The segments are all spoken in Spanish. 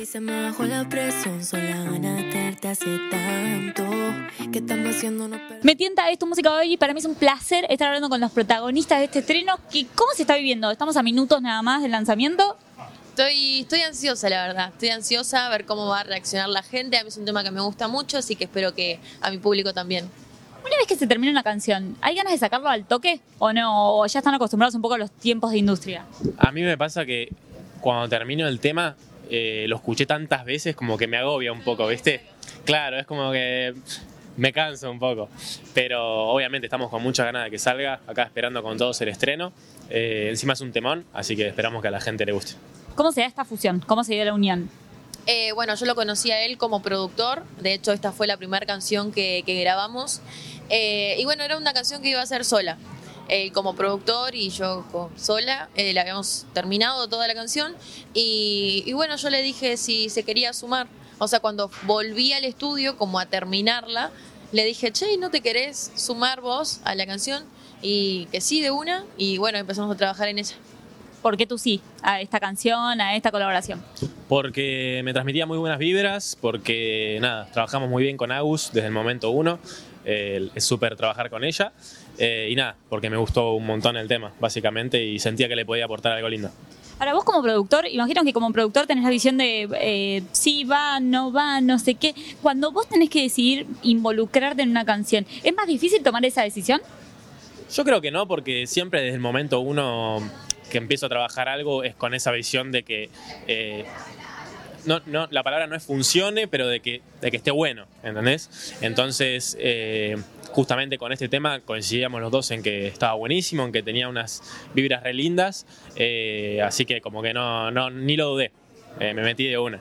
Baby, se me bajó la presión, sola gana de tenerte hace tanto. ¿Qué estamos haciendo? No Me tienta esto, música hoy, y para mí es un placer estar hablando con los protagonistas de este estreno. Que, ¿Cómo se está viviendo? Estamos a minutos nada más del lanzamiento. Estoy, estoy ansiosa, la verdad. Estoy ansiosa a ver cómo va a reaccionar la gente. A mí es un tema que me gusta mucho, así que espero que a mi público también. Una vez que se termina una canción, ¿hay ganas de sacarlo al toque o no? ¿O ya están acostumbrados un poco a los tiempos de industria? A mí me pasa que cuando termino el tema, eh, lo escuché tantas veces como que me agobia un poco, ¿viste? Claro, es como que me canso un poco. Pero obviamente estamos con muchas ganas de que salga, acá esperando con todos el estreno. Eh, encima es un temón, así que esperamos que a la gente le guste. ¿Cómo se da esta fusión? ¿Cómo se dio la unión? Eh, bueno, yo lo conocí a él como productor. De hecho, esta fue la primera canción que, que grabamos. Eh, y bueno, era una canción que iba a ser sola. Él como productor y yo sola. Eh, le habíamos terminado toda la canción. Y, y bueno, yo le dije si se quería sumar. O sea, cuando volví al estudio como a terminarla, le dije, che, ¿no te querés sumar vos a la canción? Y que sí, de una. Y bueno, empezamos a trabajar en ella. ¿Por qué tú sí a esta canción, a esta colaboración? Porque me transmitía muy buenas vibras, porque nada, trabajamos muy bien con Agus desde el momento uno. Eh, es súper trabajar con ella. Eh, y nada, porque me gustó un montón el tema, básicamente, y sentía que le podía aportar algo lindo. Ahora, vos como productor, imagino que como productor tenés la visión de eh, sí va, no va, no sé qué. Cuando vos tenés que decidir involucrarte en una canción, ¿es más difícil tomar esa decisión? Yo creo que no, porque siempre desde el momento uno que empiezo a trabajar algo es con esa visión de que eh, no, no, la palabra no es funcione, pero de que, de que esté bueno, ¿entendés? Entonces, eh, justamente con este tema coincidíamos los dos en que estaba buenísimo, en que tenía unas vibras re lindas, eh, así que como que no, no ni lo dudé, Eh, me metí de una.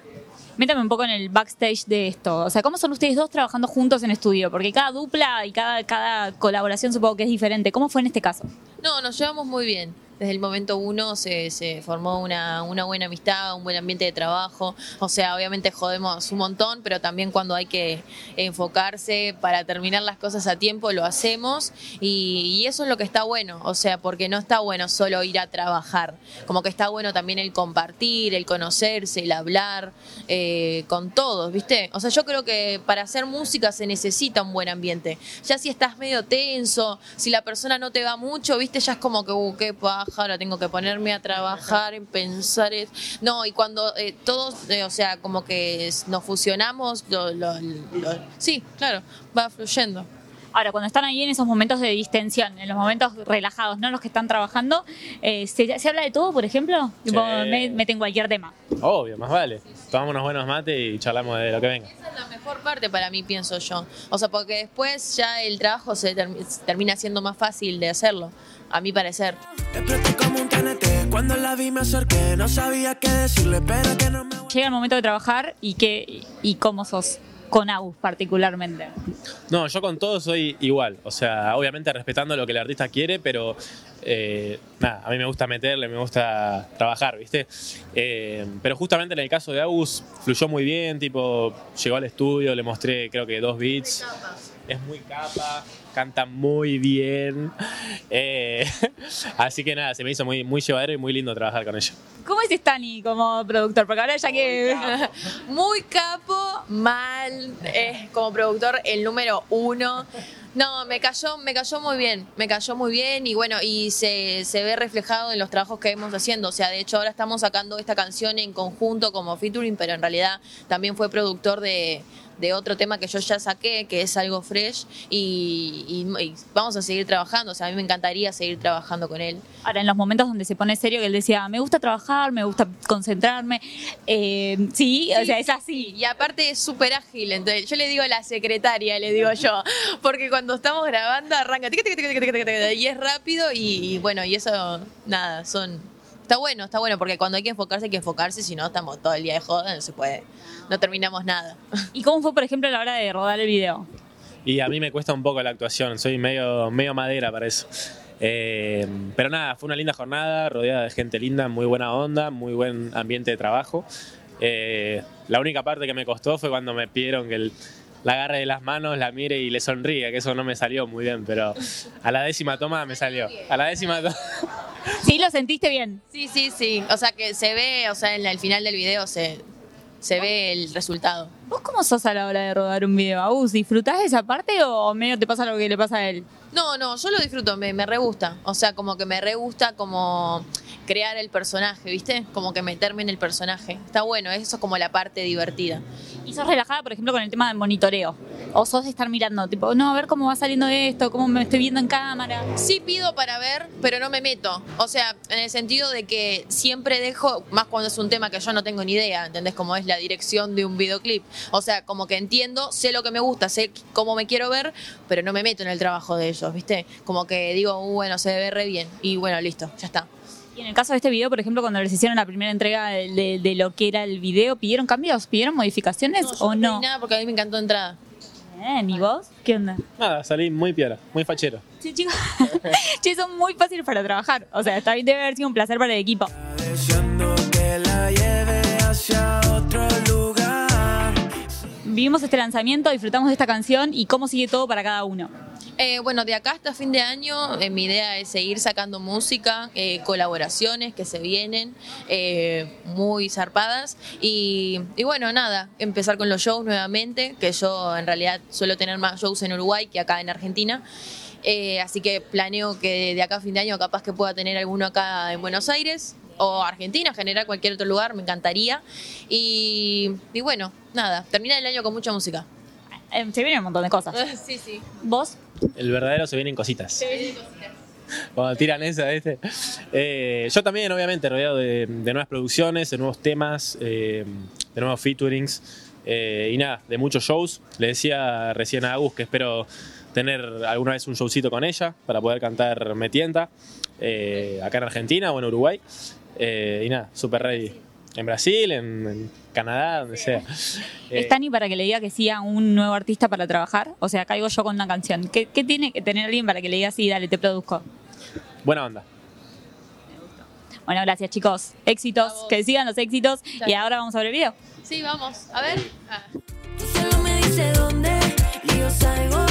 Métame un poco en el backstage de esto. O sea, ¿cómo son ustedes dos trabajando juntos en estudio? Porque cada dupla y cada, cada colaboración supongo que es diferente. ¿Cómo fue en este caso? No, nos llevamos muy bien. Desde el momento uno se, formó una, una buena amistad, un buen ambiente de trabajo. O sea, obviamente jodemos un montón, pero también cuando hay que enfocarse para terminar las cosas a tiempo, lo hacemos. Y, y eso es lo que está bueno. O sea, porque no está bueno solo ir a trabajar. Como que está bueno también el compartir, el conocerse, el hablar eh, con todos, ¿viste? O sea, yo creo que para hacer música se necesita un buen ambiente. Ya si estás medio tenso, si la persona no te va mucho, ¿viste? Ya es como que, uh, qué paja, ahora tengo que ponerme a trabajar, en pensar. es- No, y cuando eh, todos, eh, o sea, como que nos fusionamos, lo- lo- lo- sí, claro, va fluyendo. Ahora, cuando están ahí en esos momentos de distensión, en los momentos relajados, no los que están trabajando, eh, ¿se, se habla de todo, por ejemplo? Tipo, Sí. me- meten cualquier tema. Obvio, más vale. Tomamos unos buenos mates y charlamos de lo que venga. Esa es la mejor parte para mí, pienso yo. O sea, porque después ya el trabajo se termi- termina siendo más fácil de hacerlo, a mi parecer. Exploté como un TNT. Cuando la vi me acerqué. No sabía qué decirle, pero que no me voy. Llega el momento de trabajar y, que, y cómo sos con Agus particularmente. No, yo con todo soy igual. O sea, obviamente respetando lo que el artista quiere, pero eh, nada, a mí me gusta meterle, me gusta trabajar, ¿viste? Eh, pero justamente en el caso de Agus fluyó muy bien, tipo, llegó al estudio, le mostré creo que dos beats. Es muy capa, canta muy bien. Eh, así que nada, se me hizo muy, muy llevadero y muy lindo trabajar con ella. ¿Cómo es Stani como productor? Porque ahora ya que... Muy capo, mal, es como productor el número uno. No, me cayó, me cayó muy bien, me cayó muy bien y bueno, y se, se ve reflejado en los trabajos que hemos haciendo. O sea, de hecho ahora estamos sacando esta canción en conjunto como featuring, pero en realidad también fue productor de, de otro tema que yo ya saqué, que es algo fresh, y, y- y vamos a seguir trabajando. O sea, a mí me encantaría seguir trabajando con él. Ahora, en los momentos donde se pone serio, que él decía, me gusta trabajar, me gusta concentrarme. eh, sí, o sea, es así. Y aparte es súper ágil, entonces yo le digo a la secretaria, le digo yo, porque cuando estamos grabando arranca tic, tic, tic, tic, tic, tic, tic, y es rápido y, y bueno, y eso, nada, son... Está bueno, está bueno, porque cuando hay que enfocarse hay que enfocarse, si no estamos todo el día de joda, no se puede, no terminamos nada. ¿Y cómo fue, por ejemplo, a la hora de rodar el video? Y a mí me cuesta un poco la actuación, soy medio, medio madera para eso. Eh, pero nada, fue una linda jornada, rodeada de gente linda, muy buena onda, muy buen ambiente de trabajo. Eh, la única parte que me costó fue cuando me pidieron que el- la agarre de las manos, la mire y le sonríe, que eso no me salió muy bien, pero a la décima toma me salió. A la décima toma. Sí, lo sentiste bien. Sí, sí, sí, o sea que se ve, o sea, en el final del video se, se ve el resultado. ¿Vos cómo sos a la hora de rodar un video? Agus, ¿disfrutás de esa parte o medio te pasa lo que le pasa a él? No, no, yo lo disfruto, me, me re gusta. O sea, como que me re gusta como crear el personaje, ¿viste? Como que meterme en el personaje. Está bueno, eso es como la parte divertida. ¿Y sos relajada, por ejemplo, con el tema del monitoreo? ¿O sos de estar mirando, tipo, no, a ver cómo va saliendo esto, cómo me estoy viendo en cámara? Sí pido para ver, pero no me meto. O sea, en el sentido de que siempre dejo, más cuando es un tema que yo no tengo ni idea, ¿entendés? Como es la dirección de un videoclip. O sea, como que entiendo, sé lo que me gusta, sé cómo me quiero ver, pero no me meto en el trabajo de ellos, ¿viste? Como que digo, "Uh, bueno, se ve re bien. Y bueno, listo, ya está. Y en el caso de este video, por ejemplo, cuando les hicieron la primera entrega de, de- de lo que era el video, ¿pidieron cambios? ¿Pidieron modificaciones yo o no? nada porque a mí me encantó entrada. Bien, ¿y vos? ¿Qué onda? Nada, salí muy piora, muy fachero. Sí, chicos. che, son muy fáciles para trabajar. O sea, está bien, debe haber sido un placer para el equipo. Deseando que la lleve hacia otro lugar. Vivimos este lanzamiento, disfrutamos de esta canción y cómo sigue todo para cada uno. Eh, bueno, de acá hasta fin de año, eh, mi idea es seguir sacando música, eh, colaboraciones que se vienen eh, muy zarpadas. Y, y bueno, nada, empezar con los shows nuevamente, que yo en realidad suelo tener más shows en Uruguay que acá en Argentina. Así que planeo que de acá a fin de año capaz que pueda tener alguno acá en Buenos Aires o Argentina, generar cualquier otro lugar, me encantaría. Y, y bueno, nada, terminar el año con mucha música. Eh, se vienen un montón de cosas. Sí, sí. ¿Vos? El verdadero se vienen cositas. Cuando tiran esa. Eh, yo también, obviamente, rodeado de, de nuevas producciones, de nuevos temas, eh, de nuevos featurings eh, y nada, de muchos shows. Le decía recién a Agus que espero tener alguna vez un showcito con ella para poder cantar Me Tienta eh, acá en Argentina o en Uruguay. Eh, y nada, super ready en Brasil, en, Canadá, donde sea. ¿Es eh, Tani para que le diga que sí a un nuevo artista para trabajar? O sea, caigo yo con una canción. ¿Qué, tiene que tener alguien para que le diga sí, dale, te produzco? Buena onda. Bueno, gracias chicos. Éxitos, que sigan los éxitos. Y ahora vamos a ver el video. Sí, vamos. A ver. Ah. Solo me dice dónde y yo salgo.